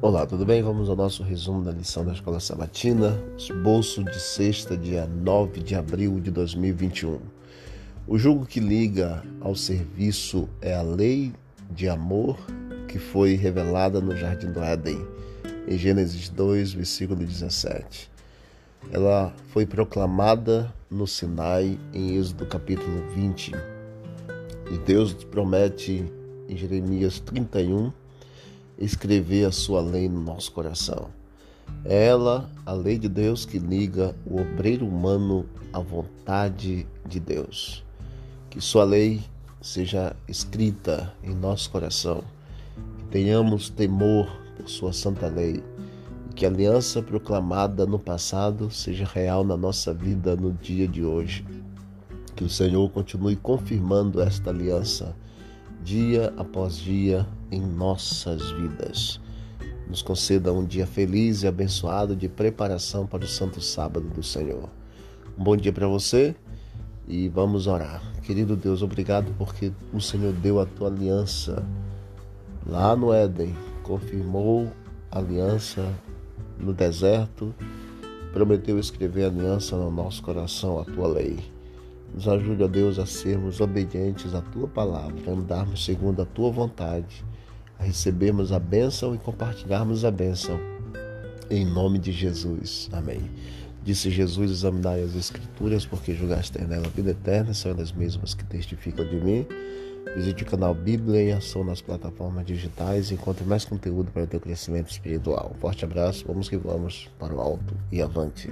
Olá, tudo bem? Vamos ao nosso resumo da lição da Escola Sabatina, esboço de sexta, dia 9 de abril de 2021. O jugo que liga ao serviço é a lei de amor que foi revelada no Jardim do Éden, em Gênesis 2, versículo 17. Ela foi proclamada no Sinai, em Êxodo capítulo 20. E Deus promete em Jeremias 31 escrever a sua lei no nosso coração. É ela, a lei de Deus, que liga o obreiro humano à vontade de Deus. Que sua lei seja escrita em nosso coração, que tenhamos temor por sua santa lei que a aliança proclamada no passado seja real na nossa vida no dia de hoje. Que o Senhor continue confirmando esta aliança dia após dia em nossas vidas. Nos conceda um dia feliz e abençoado de preparação para o Santo Sábado do Senhor. Um bom dia para você e vamos orar. Querido Deus, obrigado porque o Senhor deu a tua aliança lá no Éden, confirmou a aliança no deserto, prometeu escrever a aliança no nosso coração, a tua lei. Nos ajude, ó Deus, a sermos obedientes à tua palavra, a andarmos segundo a tua vontade, a recebermos a bênção e compartilharmos a bênção. Em nome de Jesus. Amém. Disse Jesus: Examinai as Escrituras, porque julgaste nela a vida eterna, são elas mesmas que testificam de mim. Visite o canal Bíblia em Ação nas plataformas digitais e encontre mais conteúdo para o teu crescimento espiritual. Forte abraço, vamos que vamos para o alto e avante.